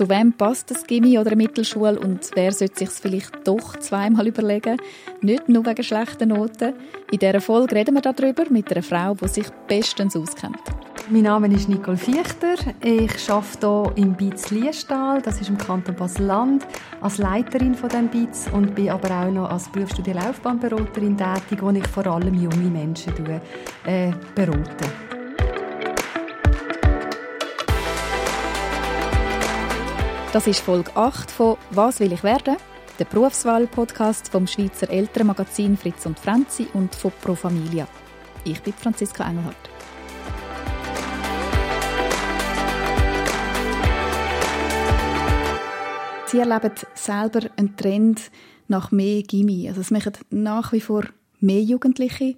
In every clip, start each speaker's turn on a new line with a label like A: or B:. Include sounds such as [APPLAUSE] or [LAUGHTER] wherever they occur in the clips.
A: Zu wem passt das Gimmi oder eine Mittelschule und wer sollte sich vielleicht doch zweimal überlegen? Nicht nur wegen schlechten Noten. In dieser Folge reden wir darüber mit einer Frau, die sich bestens auskennt.
B: Mein Name ist Nicole Fichter. Ich arbeite hier im BIZ Liestal, das ist im Kanton Basel-Land, als Leiterin von dem BIZ und bin aber auch noch als Berufsstudie Laufbahnberaterin tätig, wo ich vor allem junge Menschen äh, berate.
A: Das ist Folge 8 von «Was will ich werden?» der Berufswahl-Podcast vom Schweizer Elternmagazin Fritz und Franzi und von Pro Familia. Ich bin Franziska Engelhardt. Sie erleben selber einen Trend nach mehr Gimmi. Also es machen nach wie vor mehr Jugendliche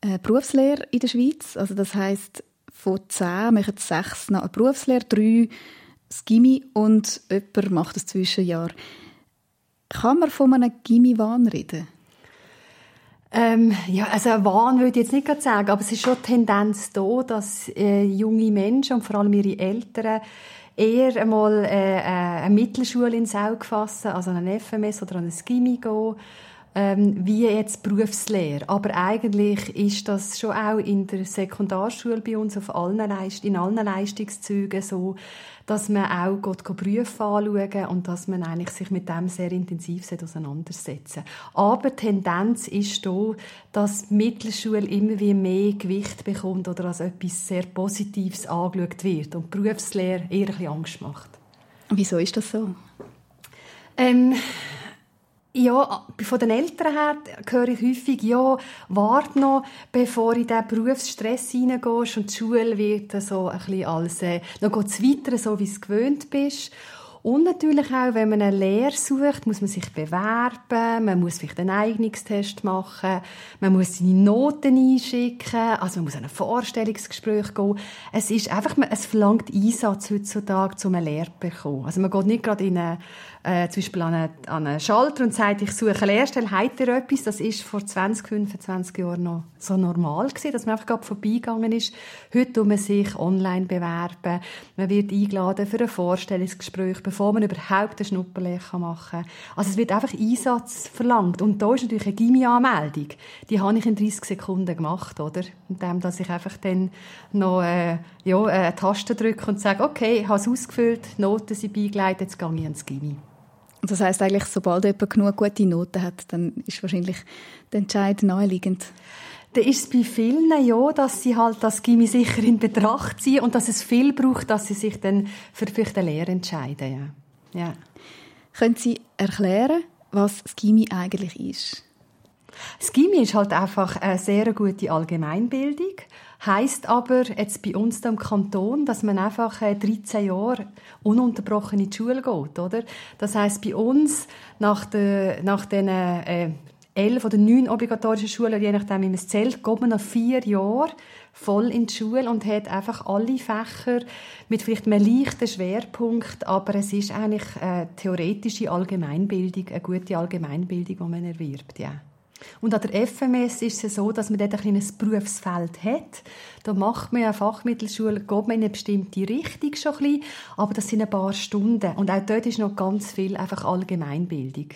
A: äh, Berufslehre in der Schweiz. Also das heißt von zehn machen sechs noch eine Berufslehre, drei Gimmi und jemand macht das Zwischenjahr. Kann man von einem Gimmi-Wahn reden?
B: Ähm, ja, also ein Wahn würde ich jetzt nicht sagen, aber es ist schon eine Tendenz da, dass äh, junge Menschen und vor allem ihre Eltern eher einmal äh, äh eine Mittelschule ins Auge fassen, also an ein FMS oder an ein Gimmi gehen ähm, wie jetzt Berufslehre. Aber eigentlich ist das schon auch in der Sekundarschule bei uns auf allen Leist in allen Leistungszügen so, dass man auch Gott Berufe anschauen und dass man eigentlich sich mit dem sehr intensiv auseinandersetzen Aber die Tendenz ist da, dass die Mittelschule immer wie mehr Gewicht bekommt oder als etwas sehr Positives angeschaut wird und die Berufslehre eher ein bisschen Angst macht.
A: Wieso ist das so?
B: Ähm, ja, von den Eltern her höre ich häufig, ja, warte noch, bevor du in diesen Berufsstress reingehst und die Schule wird so ein bisschen als, äh, noch geht's weiter, so wie es gewöhnt bist. Und natürlich auch, wenn man eine Lehre sucht, muss man sich bewerben, man muss vielleicht einen Eignungstest machen, man muss seine Noten einschicken, also man muss an ein Vorstellungsgespräch gehen. Es ist einfach, es verlangt Einsatz heutzutage, um eine Lehre zu bekommen. Also man geht nicht gerade in eine äh, zum Beispiel an einen, an einen Schalter und sagt, ich suche eine Lehrstelle, ihr etwas? Das ist vor 20, 25 Jahren noch so normal gewesen, dass man einfach gerade vorbeigegangen ist. Heute tut man sich online bewerben, man wird eingeladen für ein Vorstellungsgespräch, bevor man überhaupt eine Schnupperlehre machen kann. Also es wird einfach Einsatz verlangt. Und da ist natürlich eine Gimmi-Anmeldung. Die habe ich in 30 Sekunden gemacht, oder? Indem, dass ich einfach dann noch äh, ja, eine Taste drücke und sage, okay, ich habe es ausgefüllt, Noten sind beigeleitet, jetzt gehe ich ins Gimmi.
A: Das heißt eigentlich, sobald jemand genug gute Noten hat, dann ist wahrscheinlich der Entscheid naheliegend.
B: Dann ist es bei vielen ja, dass sie halt das Gimmi sicher in Betracht ziehen und dass es viel braucht, dass sie sich dann für, für die Lehre entscheiden. Ja. ja.
A: Können Sie erklären, was das Gimmi eigentlich ist?
B: Das Gimmi ist halt einfach eine sehr gute Allgemeinbildung. Heißt aber jetzt bei uns im Kanton, dass man einfach 13 äh, Jahre ununterbrochen in die Schule geht, oder? Das heißt bei uns nach den nach den äh, elf oder neun obligatorischen Schulen, je nachdem wie man es zählt, geht man nach vier Jahren voll in die Schule und hat einfach alle Fächer mit vielleicht einem leichten Schwerpunkt, aber es ist eigentlich eine theoretische Allgemeinbildung, eine gute Allgemeinbildung, die man erwirbt, ja. Und an der FMS ist es so, dass man dort ein kleines Berufsfeld hat. Da macht man ja Fachmittelschule, geht man in eine bestimmte Richtung schon ein bisschen, aber das sind ein paar Stunden. Und auch dort ist noch ganz viel einfach Allgemeinbildung.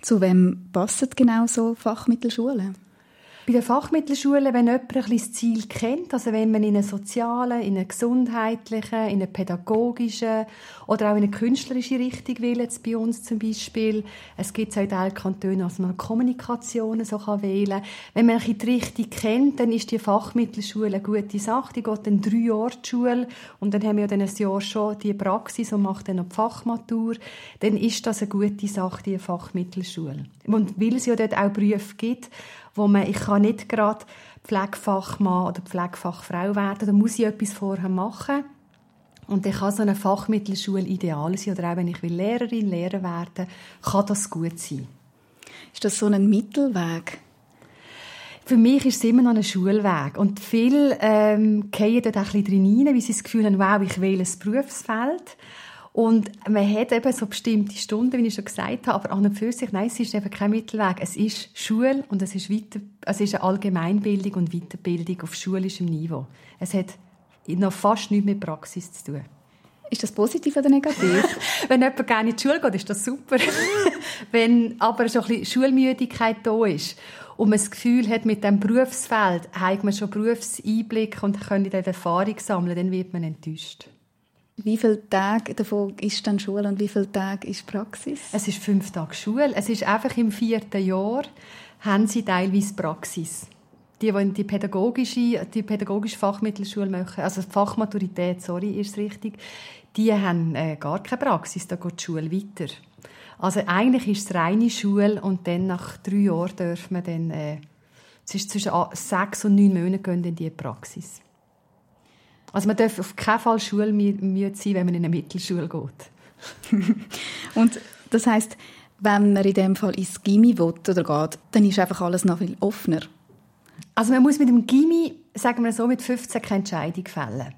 A: Zu wem passen genau so Fachmittelschulen?
B: Bei den Fachmittelschulen, wenn jemand ein das Ziel kennt, also wenn man in einer sozialen, in einer gesundheitlichen, in einer pädagogischen oder auch in eine künstlerische Richtung will, jetzt bei uns zum Beispiel, es gibt auch in den Kantonen, dass man Kommunikationen so kann wählen kann. Wenn man die Richtung kennt, dann ist die Fachmittelschule eine gute Sache. Die geht dann drei Jahre die Schule und dann haben wir ja dann ein Jahr schon die Praxis und macht dann noch die Fachmatur. Dann ist das eine gute Sache, die Fachmittelschule. Und weil es ja dort auch Berufe gibt, wo man, ich kann nicht gerade Pflegefachmann oder Pflegefachfrau werden, da muss ich etwas vorher machen. Und dann kann so eine Fachmittelschule ideal sein, oder auch wenn ich will Lehrerin, Lehrer werden, kann das gut sein.
A: Ist das so ein Mittelweg?
B: Für mich ist es immer noch ein Schulweg. Und viele ähm, gehen dort auch ein bisschen drin rein, weil sie das Gefühl haben, wow, ich wähle ein Berufsfeld. Und man hat eben so bestimmte Stunden, wie ich schon gesagt habe, aber an und für sich, nein, es ist eben kein Mittelweg. Es ist Schule und es ist, weiter, es ist eine Allgemeinbildung und Weiterbildung auf schulischem Niveau. Es hat noch fast nichts mit Praxis zu tun.
A: Ist das positiv oder negativ? [LAUGHS]
B: Wenn jemand gerne in die Schule geht, ist das super. [LAUGHS] Wenn aber so ein bisschen Schulmüdigkeit da ist und man das Gefühl hat, mit dem Berufsfeld hat man schon Berufseinblick und kann dort Erfahrung sammeln, dann wird man enttäuscht.
A: Wie viele Tage davon ist dann Schule und wie viele Tage ist Praxis?
B: Es ist fünf Tage Schule. Es ist einfach im vierten Jahr haben sie teilweise Praxis. Die, die die pädagogische, die pädagogische Fachmittelschule machen, also Fachmaturität, sorry, ist richtig, die haben äh, gar keine Praxis, da geht die Schule weiter. Also eigentlich ist es reine Schule und dann nach drei Jahren dürfen wir dann, äh, es ist zwischen sechs und neun Monaten gehen in die Praxis. Also man darf auf keinen Fall schulmüde sein, wenn man in eine Mittelschule geht. [LAUGHS]
A: und das heißt, wenn man in dem Fall ins Gimmi will oder geht, dann ist einfach alles noch viel offener.
B: Also man muss mit dem Gimmi, sagen wir so, mit 15 keine Entscheidung fällen.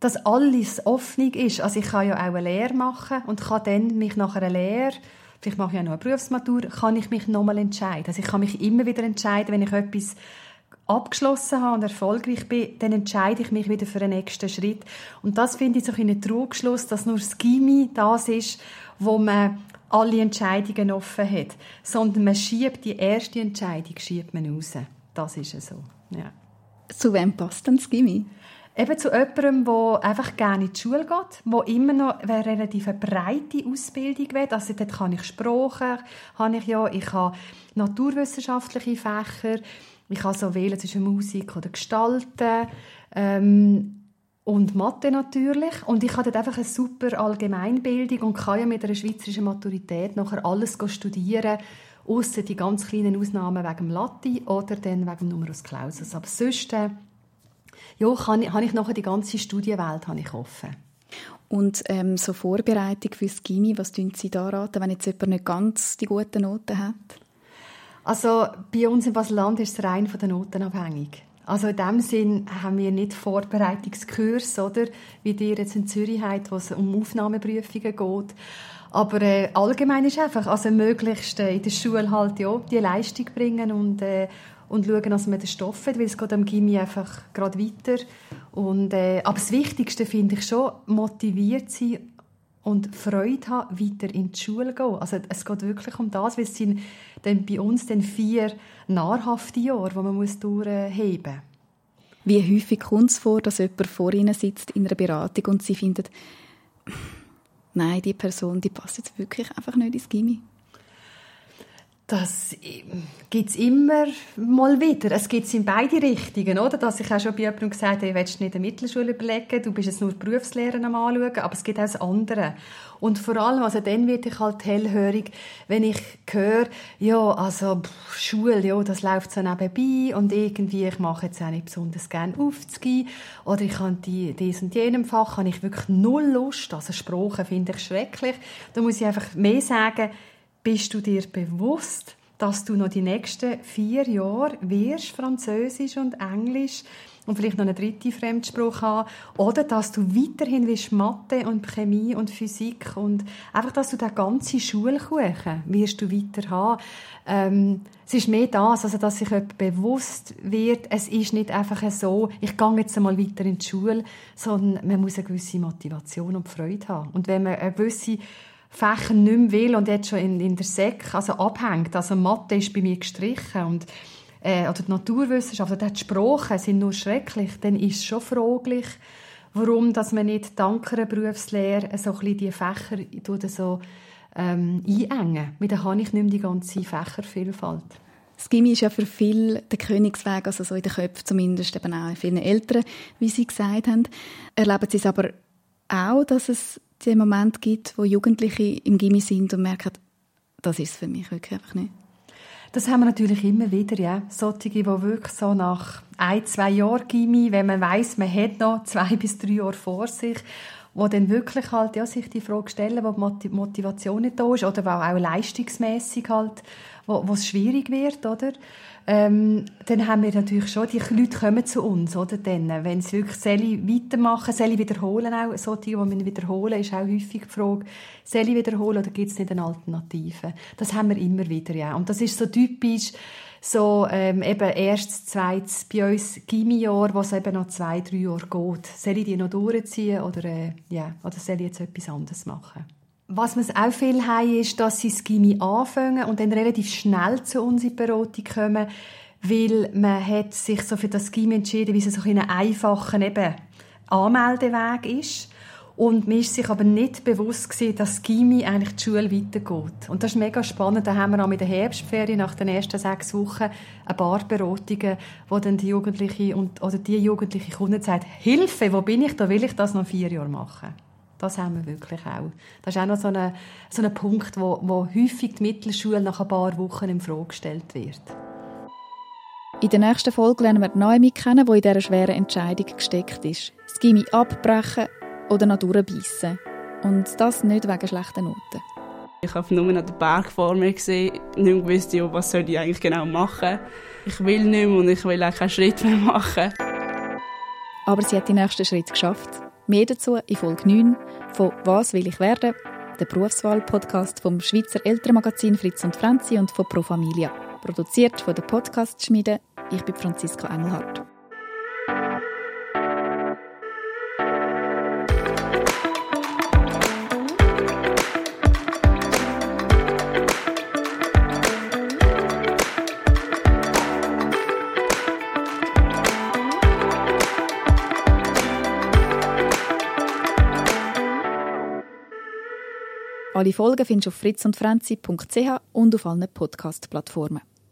B: Dass alles offen ist. Also ich kann ja auch eine Lehre machen und kann dann mich nach einer Lehre, vielleicht mache ich ja noch eine Berufsmatur, kann ich mich nochmal entscheiden. Also ich kann mich immer wieder entscheiden, wenn ich etwas abgeschlossen habe und erfolgreich bin, dann entscheide ich mich wieder für den nächsten Schritt. Und das finde ich so ein Trugschluss, dass nur das Gimmi das ist, wo man alle Entscheidungen offen hat, sondern man schiebt die erste Entscheidung schiebt man raus. Das ist es so. Ja.
A: Zu wem passt denn das Gimmi?
B: Eben zu jemandem, der einfach gerne in die Schule geht, der immer noch eine relativ breite Ausbildung will. Also dort kann ich Sprache, habe ich ja, ich habe naturwissenschaftliche Fächer, ich kann so wählen zwischen Musik oder Gestalten ähm, und Mathe natürlich. Und ich habe dort einfach eine super Allgemeinbildung und kann ja mit einer schweizerischen Maturität nachher alles studieren, außer die ganz kleinen Ausnahmen wegen dem Latte oder dann wegen dem Numerus Clausus. Aber sonst äh, ja, kann habe ich nachher die ganze Studienwelt habe ich offen.
A: Und ähm, so Vorbereitung fürs Gimmi, was tun Sie da raten, wenn jetzt jemand nicht ganz die guten Noten hat?
B: Also bei uns in Basel-Land ist es rein von den Noten abhängig. Also in dem Sinn haben wir nicht Vorbereitungskurs, oder? Wie ihr jetzt in Zürich habt, wo es um Aufnahmeprüfungen geht. Aber äh, allgemein ist einfach, also möglichst äh, in der Schule halt ja, die Leistung bringen und, äh, und schauen, dass man den Stoff hat, weil es geht am Gimmi einfach gerade weiter. Und, äh, aber das Wichtigste finde ich schon, motiviert sein und Freude haben, weiter in die Schule zu gehen. Also es geht wirklich um das, weil es sind dann bei uns dann vier nahrhafte Jahre, die man muss durchheben muss.
A: Wie häufig kommt es vor, dass jemand vor Ihnen sitzt in einer Beratung und Sie finden, nein, die Person, die passt jetzt wirklich einfach nicht ins Gimmi?
B: Das gibt es immer mal wieder. Es gibt es in beide Richtungen, oder? Dass ich auch schon bei jemandem gesagt habe, du willst nicht eine Mittelschule überlegen, du bist jetzt nur Berufslehre am anschauen, aber es gibt auch das andere. Und vor allem, also dann werde ich halt hellhörig, wenn ich höre, ja, also pff, Schule, ja, das läuft so nebenbei und irgendwie, ich mache jetzt auch nicht besonders gerne aufzugehen oder ich habe die, dies und jenem Fach, habe ich wirklich null Lust, also Sprache finde ich schrecklich. Da muss ich einfach mehr sagen, bist du dir bewusst, dass du noch die nächsten vier Jahre wirst, Französisch und Englisch und vielleicht noch eine dritte Fremdsprache haben oder dass du weiterhin wirst Mathe und Chemie und Physik und einfach, dass du den ganzen Schulkuchen wirst du weiter haben. Ähm, es ist mehr das, also dass sich jemand bewusst wird, es ist nicht einfach so, ich gehe jetzt einmal weiter in die Schule, sondern man muss eine gewisse Motivation und Freude haben. Und wenn man eine gewisse Fächer nicht mehr will und jetzt schon in, in der Sek also abhängt. Also Mathe ist bei mir gestrichen und äh, oder die Naturwissenschaft oder die Sprachen sind nur schrecklich, dann ist es schon fraglich, warum dass man nicht dank einer Berufslehre so ein die Fächer so ähm, einengen. Mit der habe ich nicht mehr die ganze Fächervielfalt.
A: Das Gimmi ist ja für viele der Königsweg, also so in den Köpfen zumindest, eben auch vielen Eltern, wie Sie gesagt haben. Erleben Sie es aber auch, dass es den Moment gibt, wo Jugendliche im Gimmi sind und merken, das ist für mich wirklich einfach nicht.
B: Das haben wir natürlich immer wieder, ja. Solche, die wirklich so nach ein, zwei Jahren Gimmi, wenn man weiß, man hat noch zwei [LAUGHS] bis drei Jahre vor sich, wo dann wirklich halt, ja, sich die Frage stellen, wo die Motivation nicht da ist oder wo auch leistungsmäßig halt, wo, wo es schwierig wird, oder? ähm, dann haben wir natürlich schon, die Leute kommen zu uns, oder? Dann, wenn sie wirklich Sally weitermachen, Sally wiederholen auch, so die, die wir wiederholen, ist auch häufig die Frage, Sally wiederholen oder gibt es nicht eine Alternative? Das haben wir immer wieder, ja. Und das ist so typisch, so ähm, eben erstes, zweites, bei uns Gimmi-Jahr, wo es eben noch zwei, drei Jahre geht. Soll ich die noch durchziehen oder, äh, yeah, oder soll ich jetzt etwas anderes machen? Was wir auch viel haben, ist, dass sie das Gimmi anfangen und dann relativ schnell zu uns in die Beratung kommen, weil man hat sich so für das Gimmi entschieden, weil es so ein einfacher eben Anmeldeweg ist. Und mir ist sich aber nicht bewusst gewesen, dass Gimi eigentlich die Schule weitergeht. Und das ist mega spannend. Da haben wir auch mit der Herbstferien nach den ersten sechs Wochen ein paar Beratungen, wo dann die Jugendliche und, oder die Jugendliche Kunde sagt, Hilfe, wo bin ich, da will ich das noch vier Jahre machen. Das haben wir wirklich auch. Das ist auch noch so ein so ein Punkt, wo, wo häufig die Mittelschule nach ein paar Wochen in Frage gestellt wird.
A: In der nächsten Folge lernen wir Naomi kennen, die in dieser schweren Entscheidung gesteckt ist. Das Gimmi abbrechen oder noch durchbeissen. Und das nicht wegen schlechten Noten.
C: Ich habe nur noch den Berg vor mir gesehen, nicht gewusst, was soll ich eigentlich genau machen. Ich will nicht mehr und ich will auch keinen Schritt mehr machen.
A: Aber sie hat den nächsten Schritt geschafft. Mehr dazu in Folge 9 von «Was will ich werden?» der Berufswahl-Podcast vom Schweizer Elternmagazin Fritz und Franzi und von Pro Familia. Produziert von der Podcast-Schmiede. Ich bin Franziska Engelhardt. Alle Folgen findest du auf fritzundfranzi.ch und auf allen Podcast-Plattformen.